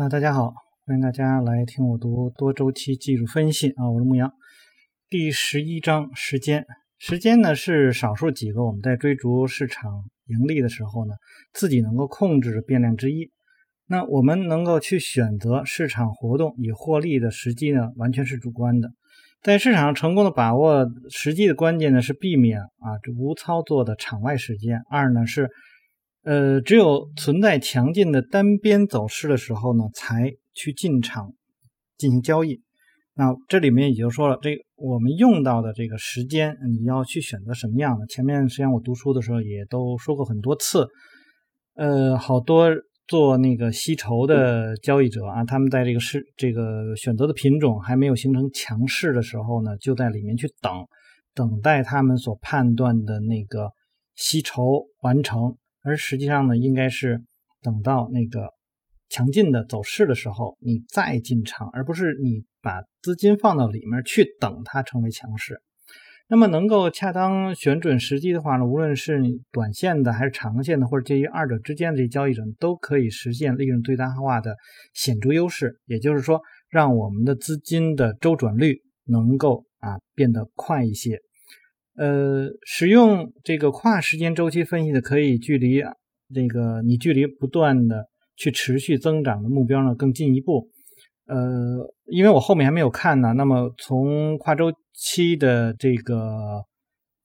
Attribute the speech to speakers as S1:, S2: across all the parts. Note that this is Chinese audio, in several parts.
S1: 啊，大家好，欢迎大家来听我读多周期技术分析啊，我是牧羊。第十一章时间，时间呢是少数几个我们在追逐市场盈利的时候呢，自己能够控制的变量之一。那我们能够去选择市场活动以获利的时机呢，完全是主观的。在市场上成功的把握时机的关键呢，是避免啊无操作的场外时间。二呢是。呃，只有存在强劲的单边走势的时候呢，才去进场进行交易。那这里面也就说了，这我们用到的这个时间，你要去选择什么样的？前面实际上我读书的时候也都说过很多次。呃，好多做那个吸筹的交易者啊，他们在这个市这个选择的品种还没有形成强势的时候呢，就在里面去等，等待他们所判断的那个吸筹完成。而实际上呢，应该是等到那个强劲的走势的时候，你再进场，而不是你把资金放到里面去等它成为强势。那么，能够恰当选准时机的话呢，无论是短线的还是长线的，或者介于二者之间的这些交易者，都可以实现利润最大化的显著优势。也就是说，让我们的资金的周转率能够啊变得快一些。呃，使用这个跨时间周期分析的，可以距离这个你距离不断的去持续增长的目标呢更进一步。呃，因为我后面还没有看呢，那么从跨周期的这个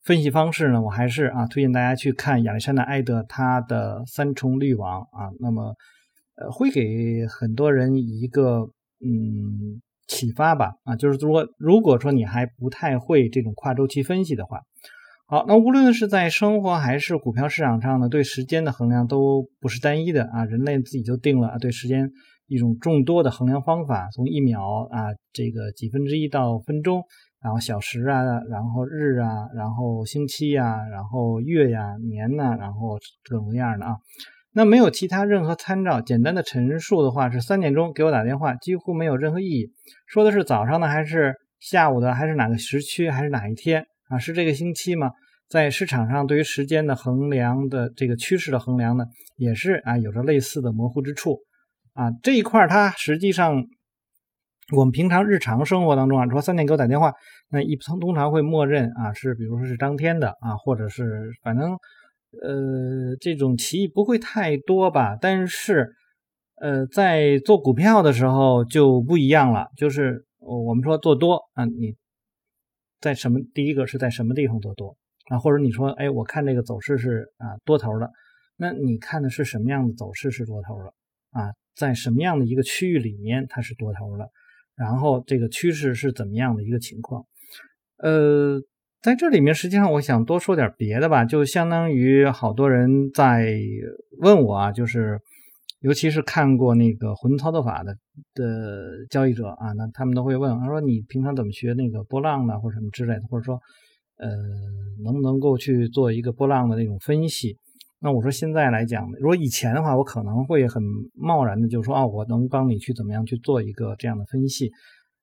S1: 分析方式呢，我还是啊推荐大家去看亚历山大埃德他的三重滤网啊，那么呃会给很多人一个嗯。启发吧，啊，就是说，如果说你还不太会这种跨周期分析的话，好，那无论是在生活还是股票市场上呢，对时间的衡量都不是单一的啊。人类自己就定了啊，对时间一种众多的衡量方法，从一秒啊，这个几分之一到分钟，然后小时啊，然后日啊，然后星期呀，然后月呀，年呐，然后各种各样的啊。那没有其他任何参照，简单的陈述的话是三点钟给我打电话，几乎没有任何意义。说的是早上的还是下午的，还是哪个时区，还是哪一天啊？是这个星期吗？在市场上对于时间的衡量的这个趋势的衡量呢，也是啊有着类似的模糊之处啊。这一块它实际上我们平常日常生活当中啊，说三点给我打电话，那一通通常会默认啊是比如说是当天的啊，或者是反正。呃，这种歧义不会太多吧？但是，呃，在做股票的时候就不一样了。就是我们说做多啊，你在什么？第一个是在什么地方做多啊？或者你说，哎，我看这个走势是啊多头的，那你看的是什么样的走势是多头的啊？在什么样的一个区域里面它是多头的？然后这个趋势是怎么样的一个情况？呃。在这里面，实际上我想多说点别的吧，就相当于好多人在问我啊，就是尤其是看过那个混操作法的的交易者啊，那他们都会问，他说你平常怎么学那个波浪的或者什么之类的，或者说呃能不能够去做一个波浪的那种分析？那我说现在来讲，如果以前的话，我可能会很贸然的就说啊，我能帮你去怎么样去做一个这样的分析，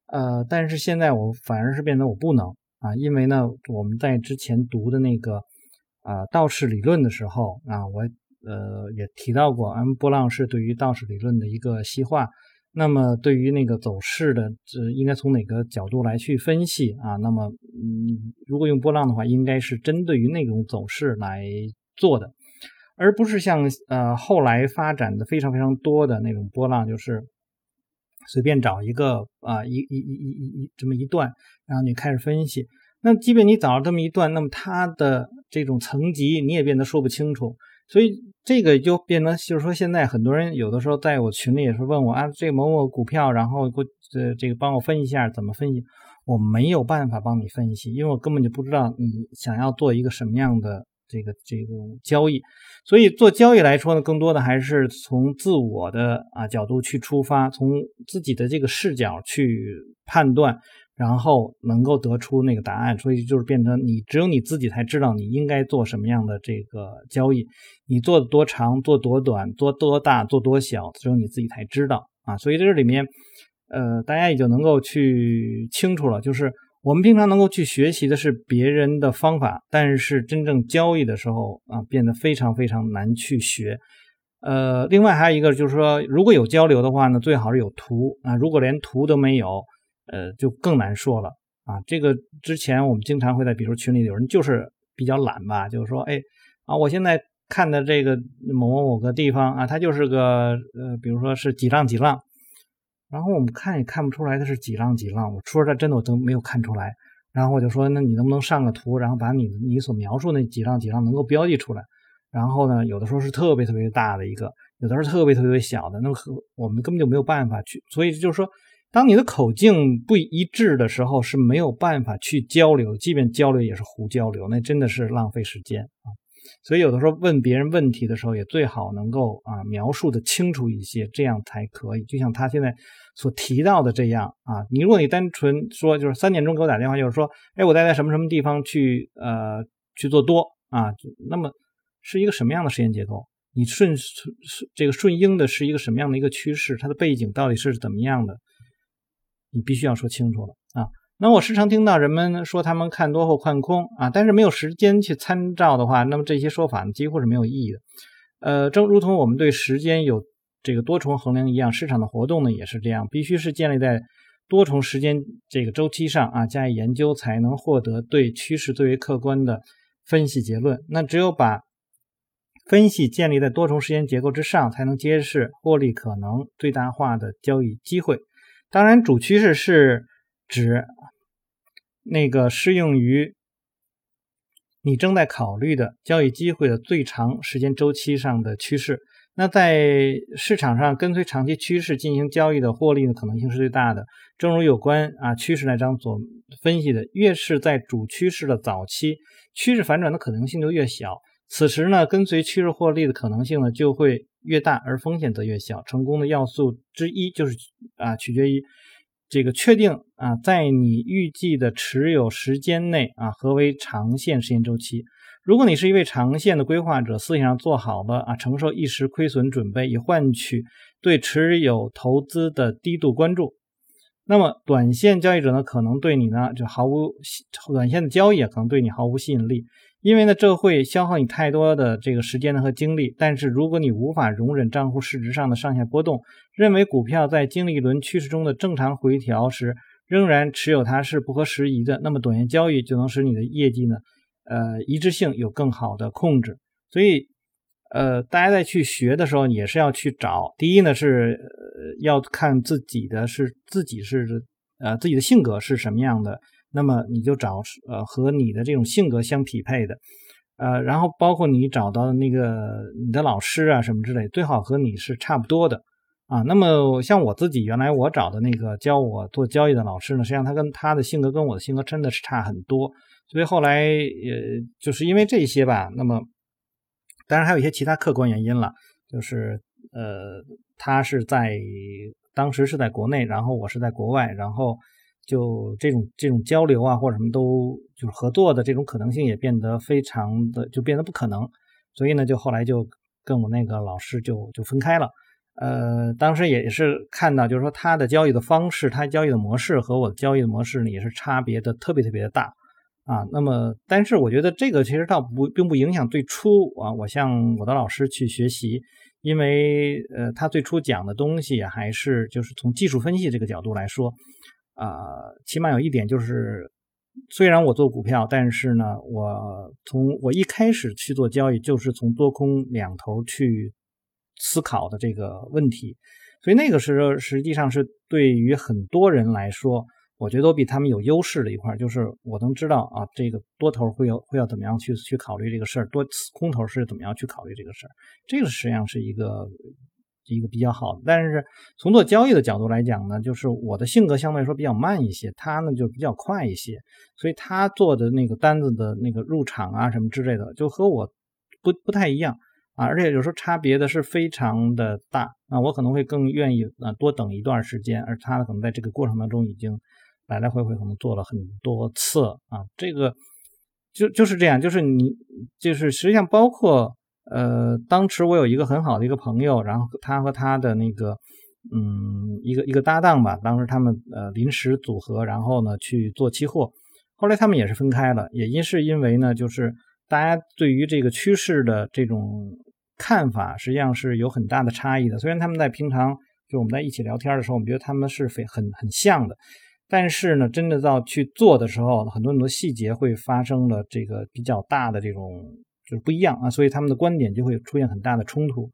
S1: 呃，但是现在我反而是变得我不能。啊，因为呢，我们在之前读的那个啊道氏理论的时候啊，我呃也提到过，M 波浪是对于道氏理论的一个细化。那么对于那个走势的，这应该从哪个角度来去分析啊？那么嗯，如果用波浪的话，应该是针对于那种走势来做的，而不是像呃后来发展的非常非常多的那种波浪，就是。随便找一个啊，一一一一一这么一段，然后你开始分析。那即便你找了这么一段，那么它的这种层级你也变得说不清楚。所以这个就变得就是说，现在很多人有的时候在我群里也是问我啊，这个某某股票，然后给呃这个帮我分析一下怎么分析。我没有办法帮你分析，因为我根本就不知道你想要做一个什么样的。这个这种交易，所以做交易来说呢，更多的还是从自我的啊角度去出发，从自己的这个视角去判断，然后能够得出那个答案。所以就是变成你只有你自己才知道你应该做什么样的这个交易，你做多长，做多短，做多大，做多小，只有你自己才知道啊。所以这里面，呃，大家也就能够去清楚了，就是。我们平常能够去学习的是别人的方法，但是真正交易的时候啊，变得非常非常难去学。呃，另外还有一个就是说，如果有交流的话呢，最好是有图啊。如果连图都没有，呃，就更难说了啊。这个之前我们经常会在，比如群里有人就是比较懒吧，就是说，哎啊，我现在看的这个某某某个地方啊，它就是个呃，比如说是几浪几浪，然后我们看也看不出来它是几浪几浪。我说这真的我都没有看出来。然后我就说，那你能不能上个图，然后把你你所描述那几浪几浪能够标记出来？然后呢，有的时候是特别特别大的一个，有的时候特别特别小的，那么我们根本就没有办法去。所以就是说，当你的口径不一致的时候，是没有办法去交流，即便交流也是胡交流，那真的是浪费时间啊。所以有的时候问别人问题的时候，也最好能够啊描述的清楚一些，这样才可以。就像他现在所提到的这样啊，你如果你单纯说就是三点钟给我打电话，就是说，哎，我待在什么什么地方去呃去做多啊，那么。是一个什么样的时间结构？你顺顺这个顺应的是一个什么样的一个趋势？它的背景到底是怎么样的？你必须要说清楚了啊！那我时常听到人们说他们看多或看空啊，但是没有时间去参照的话，那么这些说法几乎是没有意义的。呃，正如同我们对时间有这个多重衡量一样，市场的活动呢也是这样，必须是建立在多重时间这个周期上啊加以研究，才能获得对趋势最为客观的分析结论。那只有把分析建立在多重时间结构之上，才能揭示获利可能最大化的交易机会。当然，主趋势是指那个适用于你正在考虑的交易机会的最长时间周期上的趋势。那在市场上跟随长期趋势进行交易的获利的可能性是最大的。正如有关啊趋势那章所分析的，越是在主趋势的早期，趋势反转的可能性就越小。此时呢，跟随趋势获利的可能性呢就会越大，而风险则越小。成功的要素之一就是啊，取决于这个确定啊，在你预计的持有时间内啊，何为长线时间周期？如果你是一位长线的规划者，思想上做好了啊，承受一时亏损准备，以换取对持有投资的低度关注，那么短线交易者呢，可能对你呢就毫无短线的交易啊，可能对你毫无吸引力。因为呢，这会消耗你太多的这个时间和精力。但是，如果你无法容忍账户市值上的上下波动，认为股票在经历一轮趋势中的正常回调时仍然持有它是不合时宜的，那么短线交易就能使你的业绩呢，呃，一致性有更好的控制。所以，呃，大家在去学的时候也是要去找，第一呢是要看自己的是自己是呃自己的性格是什么样的。那么你就找呃和你的这种性格相匹配的，呃，然后包括你找到的那个你的老师啊什么之类，最好和你是差不多的啊。那么像我自己原来我找的那个教我做交易的老师呢，实际上他跟他的性格跟我的性格真的是差很多，所以后来呃就是因为这些吧。那么当然还有一些其他客观原因了，就是呃他是在当时是在国内，然后我是在国外，然后。就这种这种交流啊，或者什么都就是合作的这种可能性也变得非常的就变得不可能，所以呢，就后来就跟我那个老师就就分开了。呃，当时也是看到，就是说他的交易的方式，他交易的模式和我的交易的模式呢，也是差别的特别特别的大啊。那么，但是我觉得这个其实倒不并不影响最初啊，我向我的老师去学习，因为呃，他最初讲的东西还是就是从技术分析这个角度来说。啊，起码有一点就是，虽然我做股票，但是呢，我从我一开始去做交易，就是从多空两头去思考的这个问题，所以那个时候实际上是对于很多人来说，我觉得都比他们有优势的一块，就是我能知道啊，这个多头会要会要怎么样去去考虑这个事儿，多空头是怎么样去考虑这个事儿，这个实际上是一个。一个比较好的，但是从做交易的角度来讲呢，就是我的性格相对来说比较慢一些，他呢就比较快一些，所以他做的那个单子的那个入场啊什么之类的，就和我不不太一样。啊，而且有时候差别的是非常的大啊，我可能会更愿意啊多等一段时间，而他呢可能在这个过程当中已经来来回回可能做了很多次啊，这个就就是这样，就是你就是实际上包括。呃，当时我有一个很好的一个朋友，然后他和他的那个，嗯，一个一个搭档吧，当时他们呃临时组合，然后呢去做期货，后来他们也是分开了，也因是因为呢，就是大家对于这个趋势的这种看法实际上是有很大的差异的。虽然他们在平常就我们在一起聊天的时候，我们觉得他们是非很很像的，但是呢，真的到去做的时候，很多很多细节会发生了这个比较大的这种就是不一样啊，所以他们的观点就会出现很大的冲突。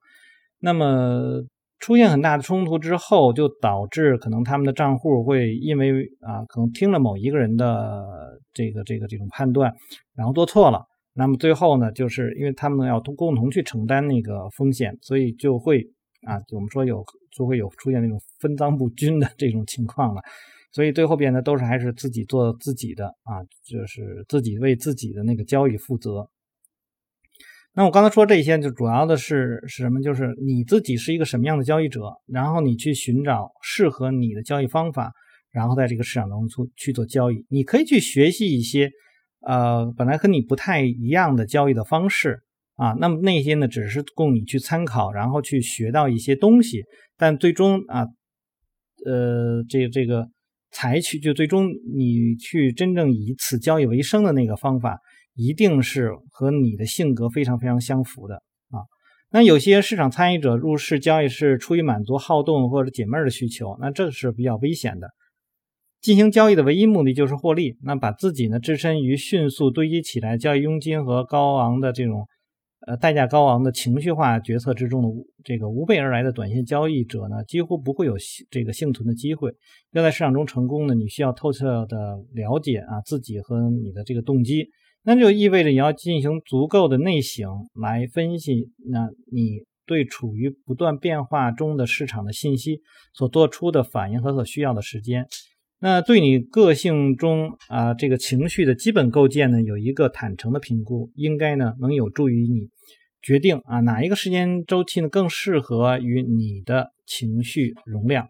S1: 那么出现很大的冲突之后，就导致可能他们的账户会因为啊，可能听了某一个人的这个这个这种判断，然后做错了。那么最后呢，就是因为他们要共同去承担那个风险，所以就会啊，我们说有就会有出现那种分赃不均的这种情况了。所以最后边呢，都是还是自己做自己的啊，就是自己为自己的那个交易负责。那我刚才说这些，就主要的是是什么？就是你自己是一个什么样的交易者，然后你去寻找适合你的交易方法，然后在这个市场当中去做交易。你可以去学习一些。呃，本来和你不太一样的交易的方式啊，那么那些呢，只是供你去参考，然后去学到一些东西。但最终啊，呃，这个这个采取就最终你去真正以此交易为生的那个方法，一定是和你的性格非常非常相符的啊。那有些市场参与者入市交易是出于满足好动或者解闷的需求，那这是比较危险的。进行交易的唯一目的就是获利，那把自己呢置身于迅速堆积起来交易佣金和高昂的这种呃代价高昂的情绪化决策之中的这个无备而来的短线交易者呢，几乎不会有这个幸存的机会。要在市场中成功呢，你需要透彻的了解啊自己和你的这个动机，那就意味着你要进行足够的内省来分析，那你对处于不断变化中的市场的信息所做出的反应和所需要的时间。那对你个性中啊这个情绪的基本构建呢，有一个坦诚的评估，应该呢能有助于你决定啊哪一个时间周期呢更适合于你的情绪容量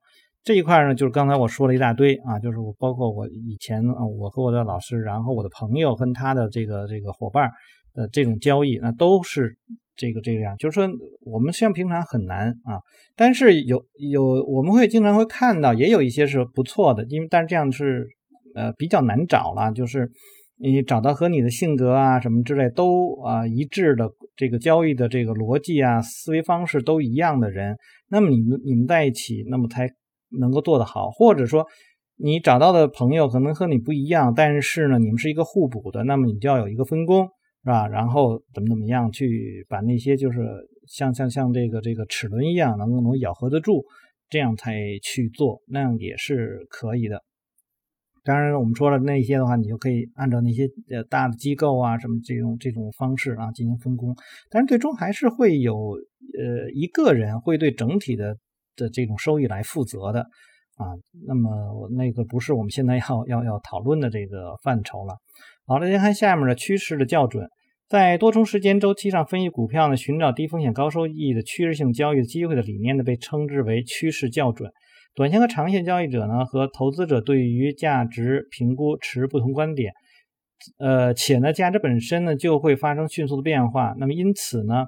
S1: 这一块呢，就是刚才我说了一大堆啊，就是我包括我以前啊我和我的老师，然后我的朋友跟他的这个这个伙伴的这种交易，那都是。这个这个样，就是说，我们像平常很难啊，但是有有我们会经常会看到，也有一些是不错的，因为但是这样是呃比较难找了，就是你找到和你的性格啊什么之类都啊一致的这个交易的这个逻辑啊思维方式都一样的人，那么你们你们在一起，那么才能够做得好，或者说你找到的朋友可能和你不一样，但是呢你们是一个互补的，那么你就要有一个分工。是吧？然后怎么怎么样去把那些就是像像像这个这个齿轮一样能够能咬合得住，这样才去做，那样也是可以的。当然，我们说了那些的话，你就可以按照那些呃大的机构啊什么这种这种方式啊进行分工。但是最终还是会有呃一个人会对整体的的这种收益来负责的啊。那么那个不是我们现在要要要讨论的这个范畴了。好了，先看下面的趋势的校准。在多重时间周期上分析股票呢，寻找低风险高收益的趋势性交易的机会的理念呢，被称之为趋势校准。短线和长线交易者呢，和投资者对于价值评估持不同观点，呃，且呢，价值本身呢就会发生迅速的变化。那么因此呢，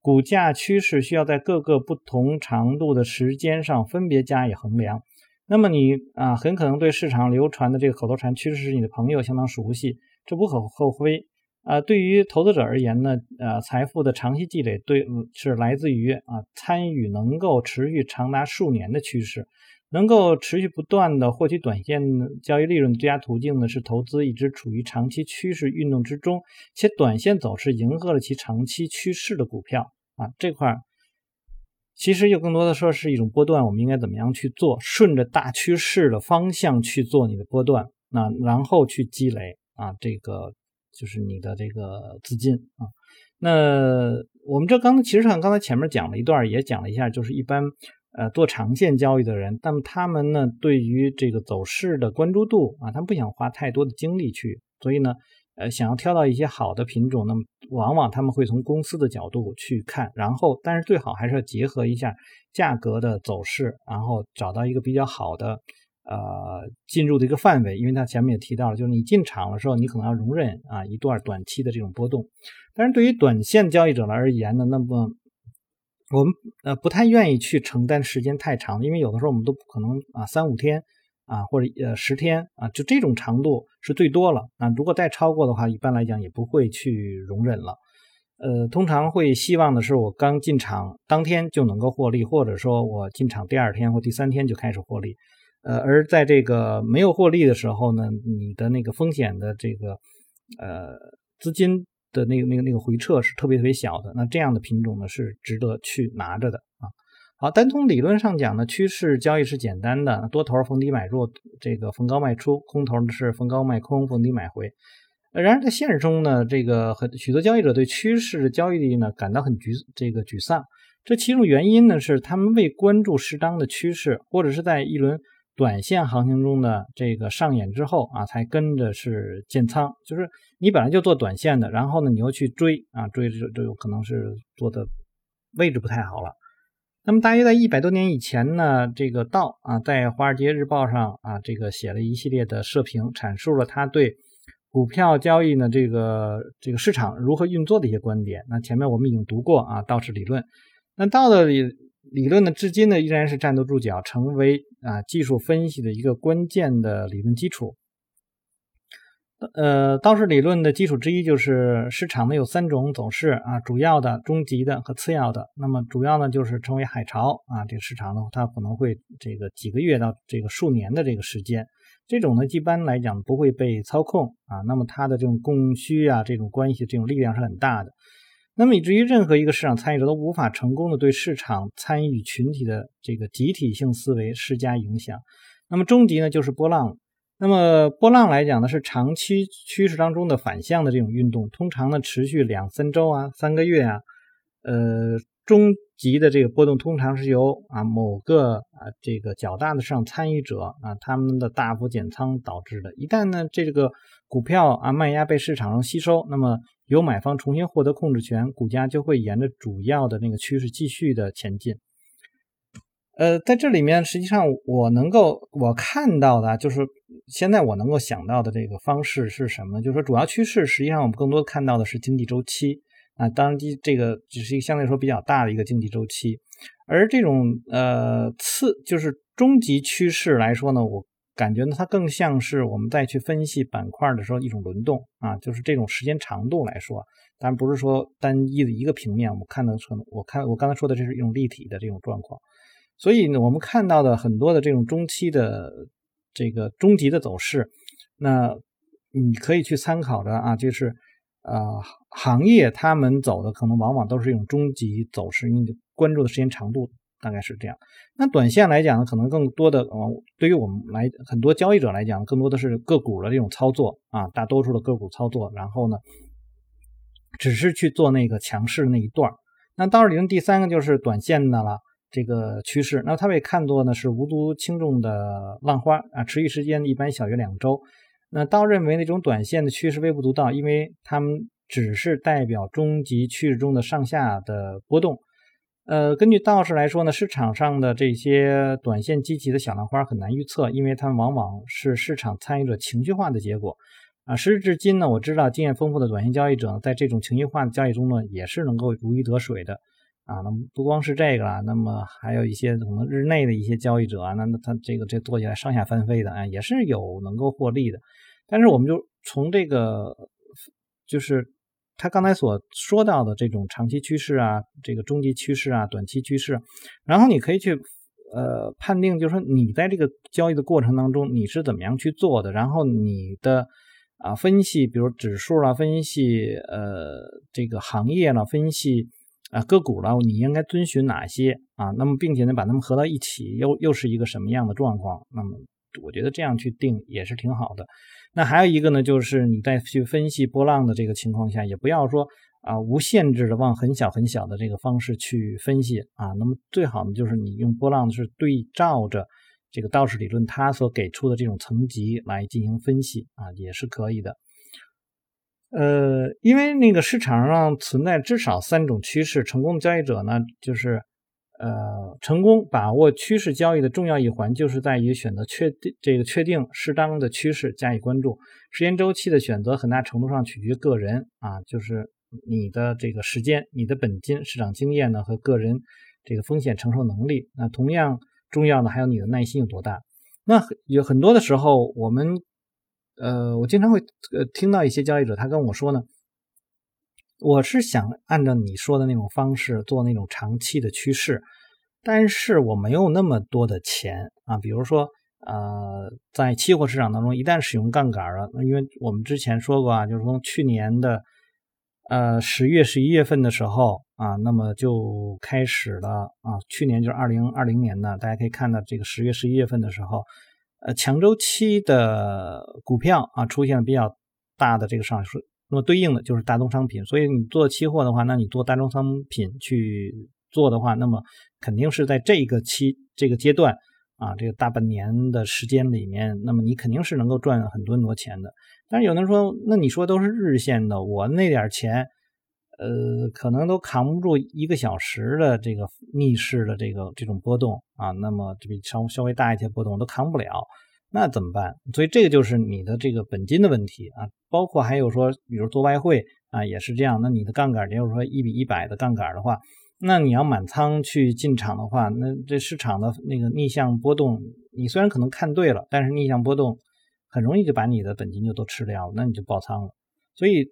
S1: 股价趋势需要在各个不同长度的时间上分别加以衡量。那么你啊，很可能对市场流传的这个口头禅“趋势是你的朋友”相当熟悉。这无可厚非啊。对于投资者而言呢，呃，财富的长期积累对是来自于啊参与能够持续长达数年的趋势，能够持续不断的获取短线交易利润的最佳途径呢是投资一直处于长期趋势运动之中，且短线走势迎合了其长期趋势的股票啊。这块其实就更多的说是一种波段，我们应该怎么样去做？顺着大趋势的方向去做你的波段，那然后去积累。啊，这个就是你的这个资金啊。那我们这刚其实上刚才前面讲了一段，也讲了一下，就是一般呃做长线交易的人，那么他们呢对于这个走势的关注度啊，他们不想花太多的精力去，所以呢呃想要挑到一些好的品种，那么往往他们会从公司的角度去看，然后但是最好还是要结合一下价格的走势，然后找到一个比较好的。呃，进入的一个范围，因为他前面也提到了，就是你进场的时候，你可能要容忍啊一段短期的这种波动。但是对于短线交易者而言呢，那么我们呃不太愿意去承担时间太长，因为有的时候我们都不可能啊三五天啊或者呃十天啊，就这种长度是最多了。啊如果再超过的话，一般来讲也不会去容忍了。呃，通常会希望的是我刚进场当天就能够获利，或者说我进场第二天或第三天就开始获利。呃，而在这个没有获利的时候呢，你的那个风险的这个呃资金的那个那个那个回撤是特别特别小的。那这样的品种呢是值得去拿着的啊。好，单从理论上讲呢，趋势交易是简单的，多头逢低买入，这个逢高卖出；空头呢是逢高卖空，逢低买回。然而在现实中呢，这个很许多交易者对趋势的交易力呢感到很沮这个沮丧。这其中原因呢是他们未关注适当的趋势，或者是在一轮。短线行情中的这个上演之后啊，才跟着是建仓，就是你本来就做短线的，然后呢，你又去追啊，追就就有可能是做的位置不太好了。那么大约在一百多年以前呢，这个道啊，在《华尔街日报》上啊，这个写了一系列的社评，阐述了他对股票交易呢这个这个市场如何运作的一些观点。那前面我们已经读过啊，道氏理论。那道的理。理论呢，至今呢依然是站得住脚，成为啊技术分析的一个关键的理论基础。呃，道氏理论的基础之一就是市场呢有三种走势啊，主要的、中级的和次要的。那么主要呢就是称为海潮啊，这个市场呢它可能会这个几个月到这个数年的这个时间，这种呢一般来讲不会被操控啊，那么它的这种供需啊这种关系这种力量是很大的。那么以至于任何一个市场参与者都无法成功的对市场参与群体的这个集体性思维施加影响。那么终极呢就是波浪。那么波浪来讲呢是长期趋势当中的反向的这种运动，通常呢持续两三周啊、三个月啊。呃，终极的这个波动通常是由啊某个啊这个较大的市场参与者啊他们的大幅减仓导致的。一旦呢这个股票啊卖压被市场上吸收，那么由买方重新获得控制权，股价就会沿着主要的那个趋势继续的前进。呃，在这里面，实际上我能够我看到的，就是现在我能够想到的这个方式是什么？就是说，主要趋势实际上我们更多看到的是经济周期啊，当然这个只是一个相对来说比较大的一个经济周期，而这种呃次就是终极趋势来说呢，我。感觉呢，它更像是我们再去分析板块的时候一种轮动啊，就是这种时间长度来说，当然不是说单一的一个平面。我们看的成，我看我刚才说的这是一种立体的这种状况。所以呢，我们看到的很多的这种中期的这个终极的走势，那你可以去参考着啊，就是呃行业他们走的可能往往都是一种终极走势，因为关注的时间长度。大概是这样。那短线来讲呢，可能更多的，呃，对于我们来很多交易者来讲，更多的是个股的这种操作啊，大多数的个股操作，然后呢，只是去做那个强势那一段那道理论第三个就是短线的了，这个趋势，那它被看作呢是无足轻重的浪花啊，持续时间一般小于两周。那道认为那种短线的趋势微不足道，因为它们只是代表中级趋势中的上下的波动。呃，根据道士来说呢，市场上的这些短线激起的小浪花很难预测，因为它们往往是市场参与者情绪化的结果。啊，时至至今呢，我知道经验丰富的短线交易者呢在这种情绪化的交易中呢，也是能够如鱼得水的。啊，那么不光是这个了，那么还有一些可能日内的一些交易者啊，那那他这个这做起来上下翻飞的啊，也是有能够获利的。但是我们就从这个就是。他刚才所说到的这种长期趋势啊，这个中级趋势啊，短期趋势，然后你可以去呃判定，就是说你在这个交易的过程当中你是怎么样去做的，然后你的啊分析，比如指数啦，分析呃这个行业了，分析啊个股了，你应该遵循哪些啊？那么并且呢把它们合到一起，又又是一个什么样的状况？那么我觉得这样去定也是挺好的。那还有一个呢，就是你在去分析波浪的这个情况下，也不要说啊无限制的往很小很小的这个方式去分析啊。那么最好呢，就是你用波浪是对照着这个道氏理论它所给出的这种层级来进行分析啊，也是可以的。呃，因为那个市场上存在至少三种趋势，成功的交易者呢，就是。呃，成功把握趋势交易的重要一环，就是在于选择确定这个确定适当的趋势加以关注。时间周期的选择很大程度上取决于个人啊，就是你的这个时间、你的本金、市场经验呢和个人这个风险承受能力。那同样重要的还有你的耐心有多大。那有很多的时候，我们呃，我经常会呃听到一些交易者他跟我说呢，我是想按照你说的那种方式做那种长期的趋势，但是我没有那么多的钱啊。比如说，呃，在期货市场当中，一旦使用杠杆了，因为我们之前说过啊，就是从去年的呃十月、十一月份的时候啊，那么就开始了啊。去年就是二零二零年的，大家可以看到这个十月、十一月份的时候，呃，强周期的股票啊出现了比较大的这个上升。那么对应的就是大宗商品，所以你做期货的话，那你做大宗商品去做的话，那么肯定是在这个期这个阶段啊，这个大半年的时间里面，那么你肯定是能够赚很多很多钱的。但是有人说，那你说都是日线的，我那点钱，呃，可能都扛不住一个小时的这个逆势的这个这种波动啊，那么这比稍稍微大一些波动都扛不了。那怎么办？所以这个就是你的这个本金的问题啊，包括还有说，比如做外汇啊，也是这样。那你的杠杆，也就是说一比一百的杠杆的话，那你要满仓去进场的话，那这市场的那个逆向波动，你虽然可能看对了，但是逆向波动很容易就把你的本金就都吃掉了，那你就爆仓了。所以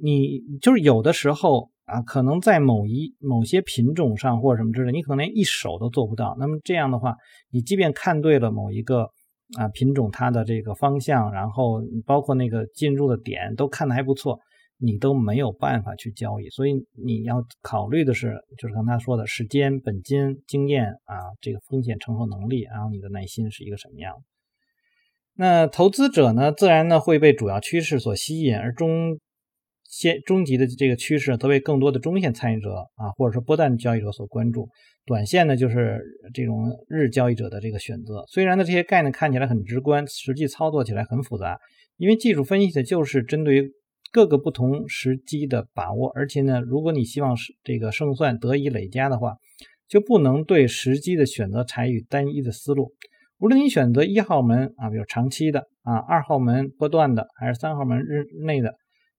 S1: 你就是有的时候啊，可能在某一某些品种上或者什么之类，你可能连一手都做不到。那么这样的话，你即便看对了某一个。啊，品种它的这个方向，然后包括那个进入的点都看的还不错，你都没有办法去交易，所以你要考虑的是，就是刚才说的时间、本金、经验啊，这个风险承受能力，然后你的耐心是一个什么样？那投资者呢，自然呢会被主要趋势所吸引，而中。先终极的这个趋势则为更多的中线参与者啊，或者说波段交易者所关注。短线呢，就是这种日交易者的这个选择。虽然呢，这些概念看起来很直观，实际操作起来很复杂。因为技术分析的就是针对于各个不同时机的把握。而且呢，如果你希望是这个胜算得以累加的话，就不能对时机的选择采取单一的思路。无论你选择一号门啊，比如长期的啊，二号门波段的，还是三号门日内的。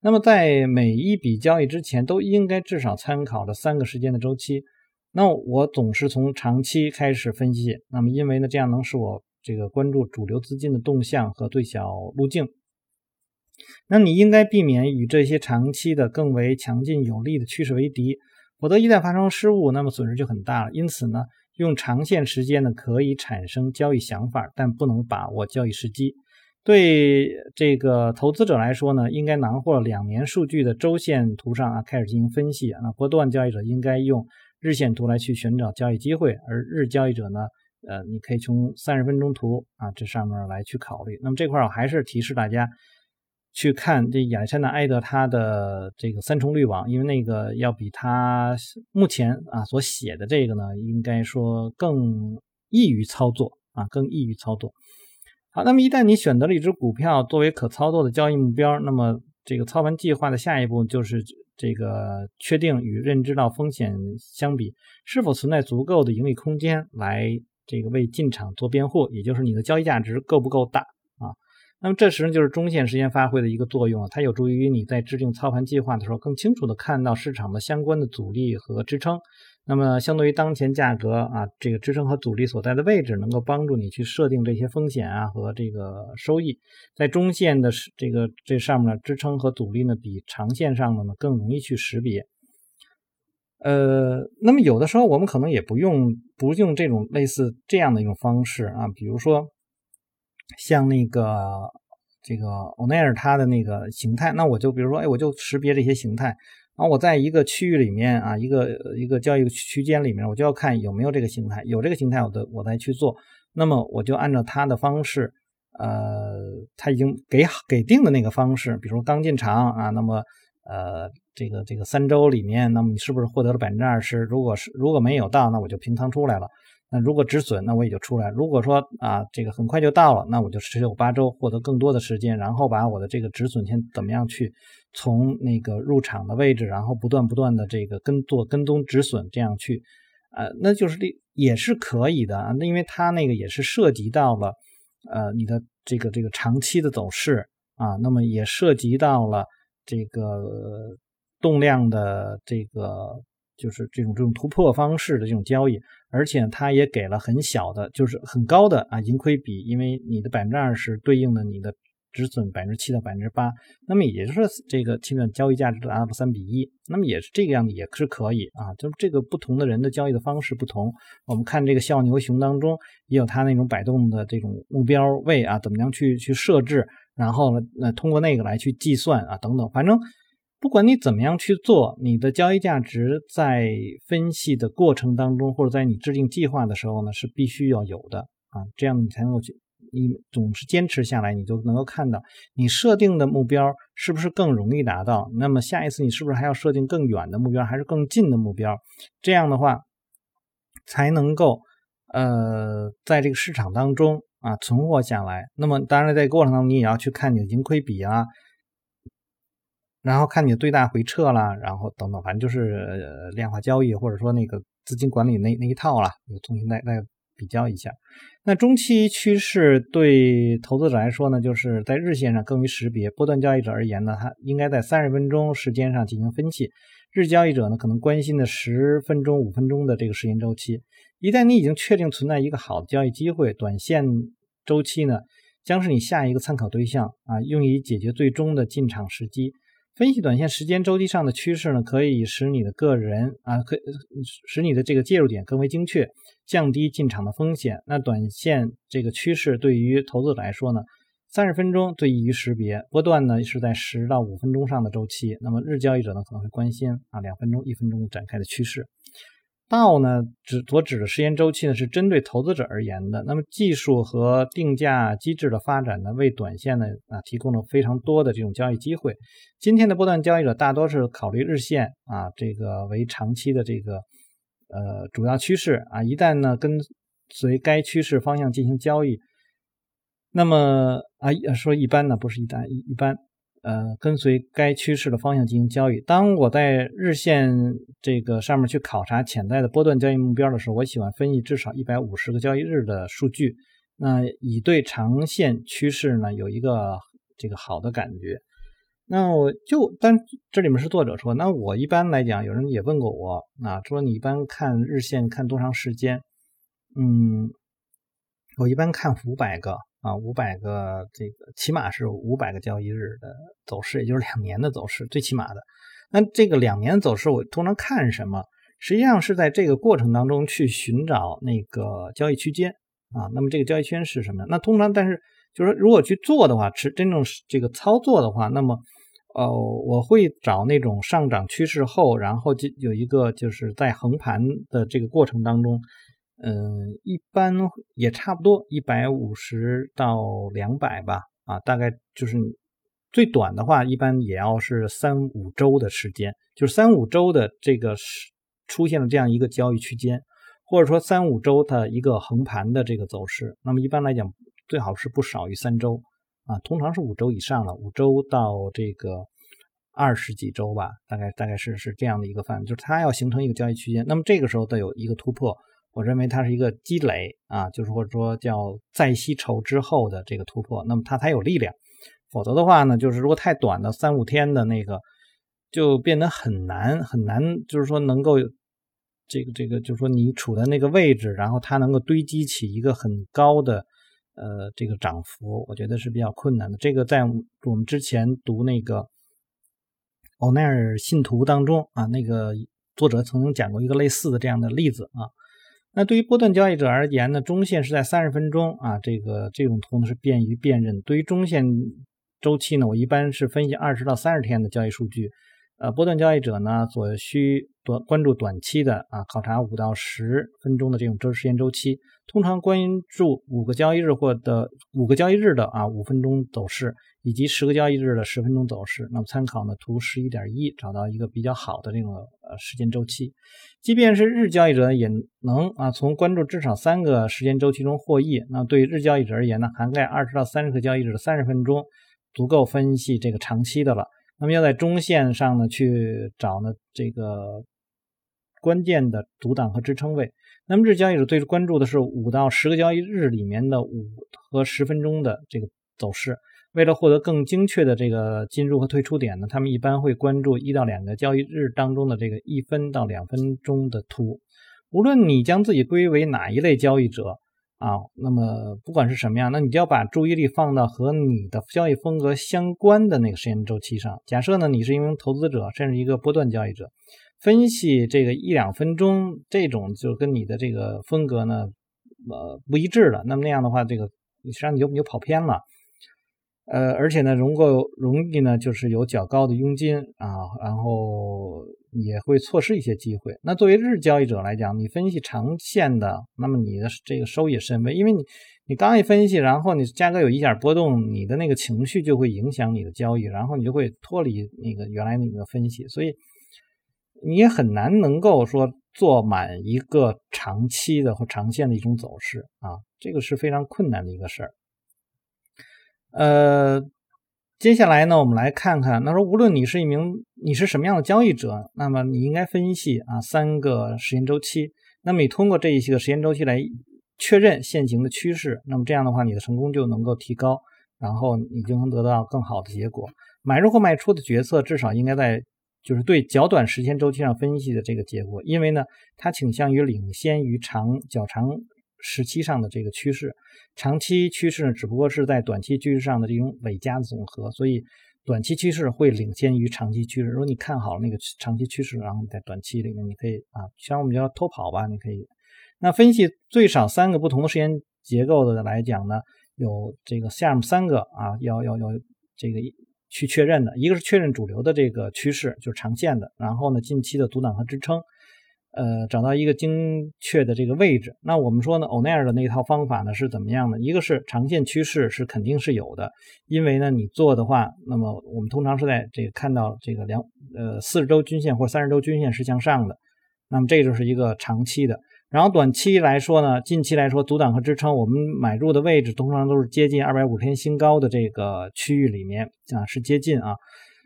S1: 那么在每一笔交易之前，都应该至少参考了三个时间的周期。那我总是从长期开始分析。那么因为呢，这样能使我这个关注主流资金的动向和最小路径。那你应该避免与这些长期的更为强劲有力的趋势为敌，否则一旦发生失误，那么损失就很大了。因此呢，用长线时间呢可以产生交易想法，但不能把握交易时机。对这个投资者来说呢，应该囊括两年数据的周线图上啊开始进行分析啊。那波段交易者应该用日线图来去寻找交易机会，而日交易者呢，呃，你可以从三十分钟图啊这上面来去考虑。那么这块我还是提示大家去看这亚历山大埃德他的这个三重滤网，因为那个要比他目前啊所写的这个呢，应该说更易于操作啊，更易于操作。好，那么一旦你选择了一只股票作为可操作的交易目标，那么这个操盘计划的下一步就是这个确定与认知到风险相比，是否存在足够的盈利空间来这个为进场做辩护，也就是你的交易价值够不够大？那么这时就是中线时间发挥的一个作用，它有助于你在制定操盘计划的时候更清楚的看到市场的相关的阻力和支撑。那么，相对于当前价格啊，这个支撑和阻力所在的位置，能够帮助你去设定这些风险啊和这个收益。在中线的这个这上面的支撑和阻力呢，比长线上的呢更容易去识别。呃，那么有的时候我们可能也不用不用这种类似这样的一种方式啊，比如说像那个这个欧奈尔它的那个形态，那我就比如说，哎，我就识别这些形态。然后我在一个区域里面啊，一个一个交易区间里面，我就要看有没有这个形态，有这个形态，我的我再去做。那么我就按照它的方式，呃，它已经给给定的那个方式，比如刚进场啊，那么呃，这个这个三周里面，那么你是不是获得了百分之二十？如果是如果没有到，那我就平仓出来了。那如果止损，那我也就出来。如果说啊，这个很快就到了，那我就持有八周，获得更多的时间，然后把我的这个止损先怎么样去从那个入场的位置，然后不断不断的这个跟做跟踪止损，这样去，呃，那就是也是可以的啊。那因为它那个也是涉及到了呃你的这个这个长期的走势啊，那么也涉及到了这个动量的这个。就是这种这种突破方式的这种交易，而且它也给了很小的，就是很高的啊盈亏比，因为你的百分之二十对应的你的止损百分之七到百分之八，那么也就是这个基本交易价值达到三比一，那么也是这个样子，也是可以啊。就是这个不同的人的交易的方式不同，我们看这个笑牛熊当中也有它那种摆动的这种目标位啊，怎么样去去设置，然后呢，呃，通过那个来去计算啊，等等，反正。不管你怎么样去做，你的交易价值在分析的过程当中，或者在你制定计划的时候呢，是必须要有的啊，这样你才能够去，你总是坚持下来，你就能够看到你设定的目标是不是更容易达到。那么下一次你是不是还要设定更远的目标，还是更近的目标？这样的话才能够呃在这个市场当中啊存活下来。那么当然在过程当中，你也要去看你的盈亏比啊。然后看你的最大回撤啦，然后等等，反正就是量化交易或者说那个资金管理那那一套啦，你重新再再比较一下。那中期趋势对投资者来说呢，就是在日线上更为识别；波段交易者而言呢，它应该在三十分钟时间上进行分析。日交易者呢，可能关心的十分钟、五分钟的这个时间周期。一旦你已经确定存在一个好的交易机会，短线周期呢，将是你下一个参考对象啊，用以解决最终的进场时机。分析短线时间周期上的趋势呢，可以使你的个人啊，可以使你的这个介入点更为精确，降低进场的风险。那短线这个趋势对于投资者来说呢，三十分钟最易于识别，波段呢是在十到五分钟上的周期。那么日交易者呢可能会关心啊两分钟、一分钟展开的趋势。道呢指所指的时间周期呢是针对投资者而言的。那么技术和定价机制的发展呢，为短线呢啊提供了非常多的这种交易机会。今天的波段交易者大多是考虑日线啊这个为长期的这个呃主要趋势啊，一旦呢跟随该趋势方向进行交易，那么啊说一般呢不是一旦一一般。呃，跟随该趋势的方向进行交易。当我在日线这个上面去考察潜在的波段交易目标的时候，我喜欢分析至少一百五十个交易日的数据，那以对长线趋势呢有一个这个好的感觉。那我就，但这里面是作者说，那我一般来讲，有人也问过我啊，说你一般看日线看多长时间？嗯，我一般看五百个。啊，五百个这个起码是五百个交易日的走势，也就是两年的走势，最起码的。那这个两年走势，我通常看什么？实际上是在这个过程当中去寻找那个交易区间啊。那么这个交易区间是什么？那通常，但是就是说，如果去做的话，是真正这个操作的话，那么呃，我会找那种上涨趋势后，然后就有一个就是在横盘的这个过程当中。嗯，一般也差不多一百五十到两百吧，啊，大概就是最短的话，一般也要是三五周的时间，就是三五周的这个是出现了这样一个交易区间，或者说三五周的一个横盘的这个走势。那么一般来讲，最好是不少于三周，啊，通常是五周以上了，五周到这个二十几周吧，大概大概是是这样的一个范围，就是它要形成一个交易区间，那么这个时候得有一个突破。我认为它是一个积累啊，就是或者说叫再吸筹之后的这个突破，那么它才有力量。否则的话呢，就是如果太短的三五天的那个，就变得很难很难，就是说能够这个这个，就是说你处的那个位置，然后它能够堆积起一个很高的呃这个涨幅，我觉得是比较困难的。这个在我们之前读那个欧奈尔信徒当中啊，那个作者曾经讲过一个类似的这样的例子啊。那对于波段交易者而言呢，中线是在三十分钟啊，这个这种图呢是便于辨认。对于中线周期呢，我一般是分析二十到三十天的交易数据。呃，波段交易者呢，所需多关注短期的啊，考察五到十分钟的这种周时间周期，通常关注五个交易日或的五个交易日的啊五分钟走势。以及十个交易日的十分钟走势，那么参考呢图十一点一，找到一个比较好的这种呃时间周期。即便是日交易者也能啊从关注至少三个时间周期中获益。那对日交易者而言呢，涵盖二十到三十个交易日的三十分钟，足够分析这个长期的了。那么要在中线上呢去找呢这个关键的阻挡和支撑位。那么日交易者最关注的是五到十个交易日里面的五和十分钟的这个走势。为了获得更精确的这个进入和退出点呢，他们一般会关注一到两个交易日当中的这个一分到两分钟的图。无论你将自己归为哪一类交易者，啊，那么不管是什么样，那你就要把注意力放到和你的交易风格相关的那个时间周期上。假设呢，你是一名投资者，甚至一个波段交易者，分析这个一两分钟这种就跟你的这个风格呢，呃，不一致了。那么那样的话，这个实际上你就你就跑偏了。呃，而且呢，容够容易呢，就是有较高的佣金啊，然后也会错失一些机会。那作为日交易者来讲，你分析长线的，那么你的这个收益甚微，因为你你刚一分析，然后你价格有一点波动，你的那个情绪就会影响你的交易，然后你就会脱离那个原来那个分析，所以你也很难能够说做满一个长期的或长线的一种走势啊，这个是非常困难的一个事儿。呃，接下来呢，我们来看看，那说无论你是一名你是什么样的交易者，那么你应该分析啊三个时间周期。那么你通过这一些个时间周期来确认现行的趋势，那么这样的话，你的成功就能够提高，然后你就能得到更好的结果。买入或卖出的决策至少应该在就是对较短时间周期上分析的这个结果，因为呢，它倾向于领先于长较长。时期上的这个趋势，长期趋势呢，只不过是在短期趋势上的这种累加的总和，所以短期趋势会领先于长期趋势。如果你看好那个长期趋势，然后在短期里面，你可以啊，像我们叫偷跑吧，你可以。那分析最少三个不同的时间结构的来讲呢，有这个下面三个啊，要要要这个去确认的，一个是确认主流的这个趋势，就是长线的，然后呢，近期的阻挡和支撑。呃，找到一个精确的这个位置。那我们说呢，欧奈尔的那一套方法呢是怎么样的？一个是长线趋势是肯定是有的，因为呢你做的话，那么我们通常是在这个看到这个两呃四十周均线或者三十周均线是向上的，那么这就是一个长期的。然后短期来说呢，近期来说阻挡和支撑，我们买入的位置通常都是接近二百五十天新高的这个区域里面啊，是接近啊。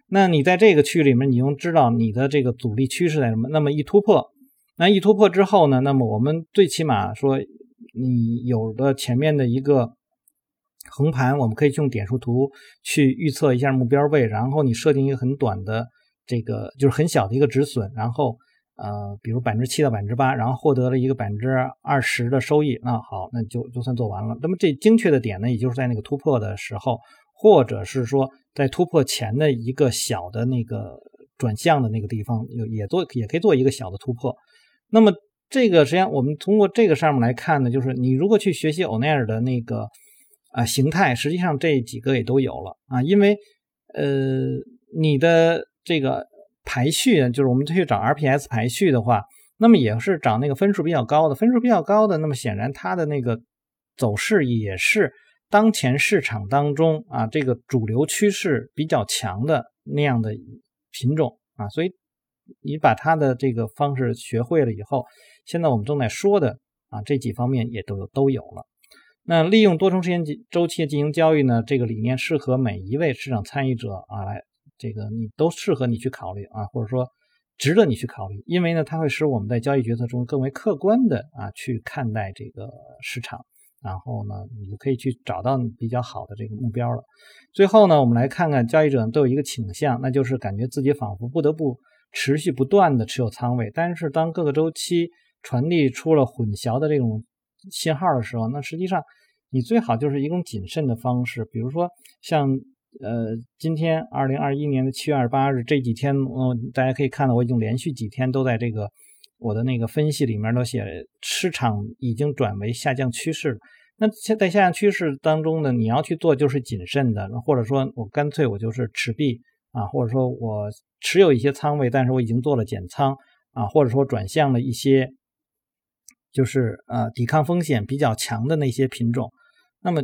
S1: 那你在这个区域里面，你用知道你的这个阻力趋势在什么？那么一突破。那一突破之后呢？那么我们最起码说，你有了前面的一个横盘，我们可以用点数图去预测一下目标位，然后你设定一个很短的这个就是很小的一个止损，然后呃，比如百分之七到百分之八，然后获得了一个百分之二十的收益，那好，那就就算做完了。那么这精确的点呢，也就是在那个突破的时候，或者是说在突破前的一个小的那个转向的那个地方，有也做也可以做一个小的突破。那么这个实际上我们通过这个上面来看呢，就是你如果去学习欧奈尔的那个啊形态，实际上这几个也都有了啊，因为呃你的这个排序，就是我们去找 RPS 排序的话，那么也是找那个分数比较高的，分数比较高的，那么显然它的那个走势也是当前市场当中啊这个主流趋势比较强的那样的品种啊，所以。你把它的这个方式学会了以后，现在我们正在说的啊这几方面也都有都有了。那利用多重时间周期进行交易呢？这个理念适合每一位市场参与者啊，来这个你都适合你去考虑啊，或者说值得你去考虑，因为呢，它会使我们在交易决策中更为客观的啊去看待这个市场，然后呢，你就可以去找到比较好的这个目标了。最后呢，我们来看看交易者都有一个倾向，那就是感觉自己仿佛不得不。持续不断的持有仓位，但是当各个周期传递出了混淆的这种信号的时候，那实际上你最好就是一种谨慎的方式。比如说像呃今天二零二一年的七月二十八日这几天，嗯，大家可以看到我已经连续几天都在这个我的那个分析里面都写市场已经转为下降趋势。那现在下降趋势当中呢，你要去做就是谨慎的，或者说我干脆我就是持币。啊，或者说我持有一些仓位，但是我已经做了减仓啊，或者说转向了一些，就是呃抵抗风险比较强的那些品种。那么，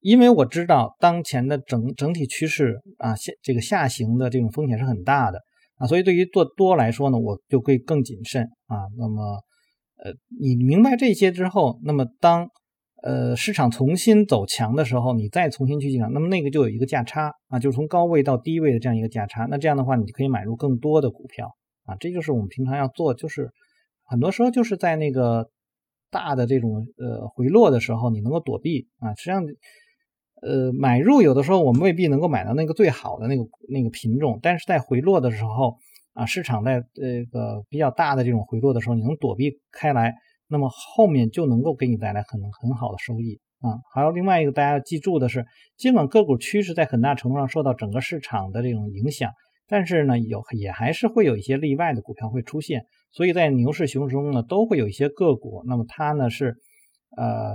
S1: 因为我知道当前的整整体趋势啊下这个下行的这种风险是很大的啊，所以对于做多来说呢，我就会更谨慎啊。那么，呃，你明白这些之后，那么当。呃，市场重新走强的时候，你再重新去进场，那么那个就有一个价差啊，就是从高位到低位的这样一个价差。那这样的话，你可以买入更多的股票啊。这就是我们平常要做，就是很多时候就是在那个大的这种呃回落的时候，你能够躲避啊。实际上，呃，买入有的时候我们未必能够买到那个最好的那个那个品种，但是在回落的时候啊，市场在这个比较大的这种回落的时候，你能躲避开来。那么后面就能够给你带来很很好的收益啊。还有另外一个大家要记住的是，尽管个股趋势在很大程度上受到整个市场的这种影响，但是呢，有也还是会有一些例外的股票会出现。所以在牛市、熊市中呢，都会有一些个股，那么它呢是呃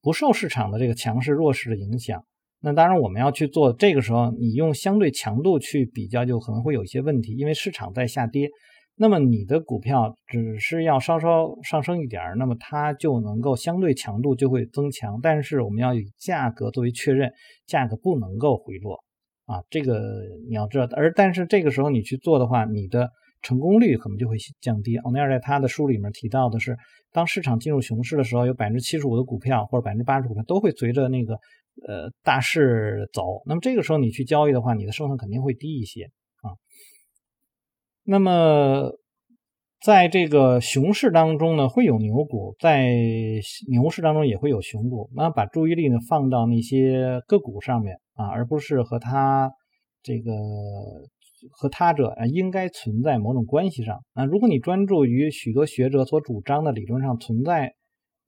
S1: 不受市场的这个强势、弱势的影响。那当然我们要去做，这个时候你用相对强度去比较，就可能会有一些问题，因为市场在下跌。那么你的股票只是要稍稍上升一点儿，那么它就能够相对强度就会增强。但是我们要以价格作为确认，价格不能够回落啊，这个你要知道。而但是这个时候你去做的话，你的成功率可能就会降低。奥尼尔在他的书里面提到的是，当市场进入熊市的时候，有百分之七十五的股票或者百分之八十股票都会随着那个呃大势走。那么这个时候你去交易的话，你的胜算肯定会低一些。那么，在这个熊市当中呢，会有牛股；在牛市当中也会有熊股。那把注意力呢放到那些个股上面啊，而不是和它这个和他者应该存在某种关系上啊。如果你专注于许多学者所主张的理论上存在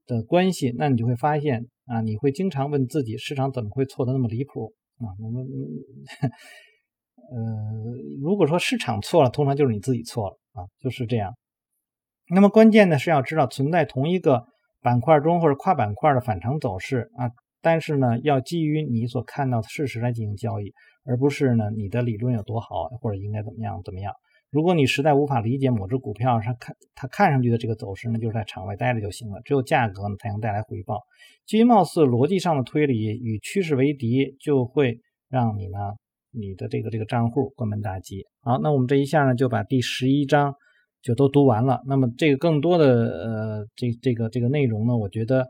S1: 的关系，那你就会发现啊，你会经常问自己：市场怎么会错的那么离谱啊？我们。呃，如果说市场错了，通常就是你自己错了啊，就是这样。那么关键呢是要知道存在同一个板块中或者跨板块的反常走势啊，但是呢要基于你所看到的事实来进行交易，而不是呢你的理论有多好或者应该怎么样怎么样。如果你实在无法理解某只股票上看它看上去的这个走势呢，就是在场外待着就行了。只有价格呢才能带来回报。基于貌似逻辑上的推理与趋势为敌，就会让你呢。你的这个这个账户关门大吉。好，那我们这一下呢就把第十一章就都读完了。那么这个更多的呃这这个这个内容呢，我觉得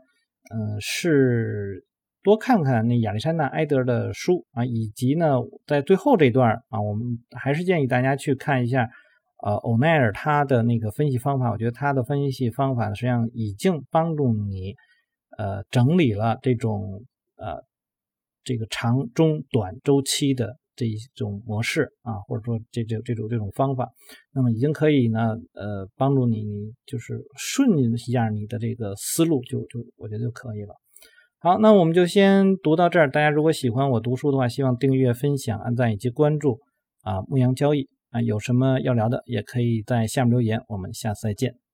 S1: 嗯是多看看那亚历山大埃德的书啊，以及呢在最后这段啊，我们还是建议大家去看一下呃欧奈尔他的那个分析方法。我觉得他的分析方法，实际上已经帮助你呃整理了这种呃这个长中短周期的。这一种模式啊，或者说这这这种这种方法，那么已经可以呢，呃，帮助你就是顺一下你的这个思路，就就我觉得就可以了。好，那我们就先读到这儿。大家如果喜欢我读书的话，希望订阅、分享、按赞以及关注啊。牧羊交易啊，有什么要聊的，也可以在下面留言。我们下次再见。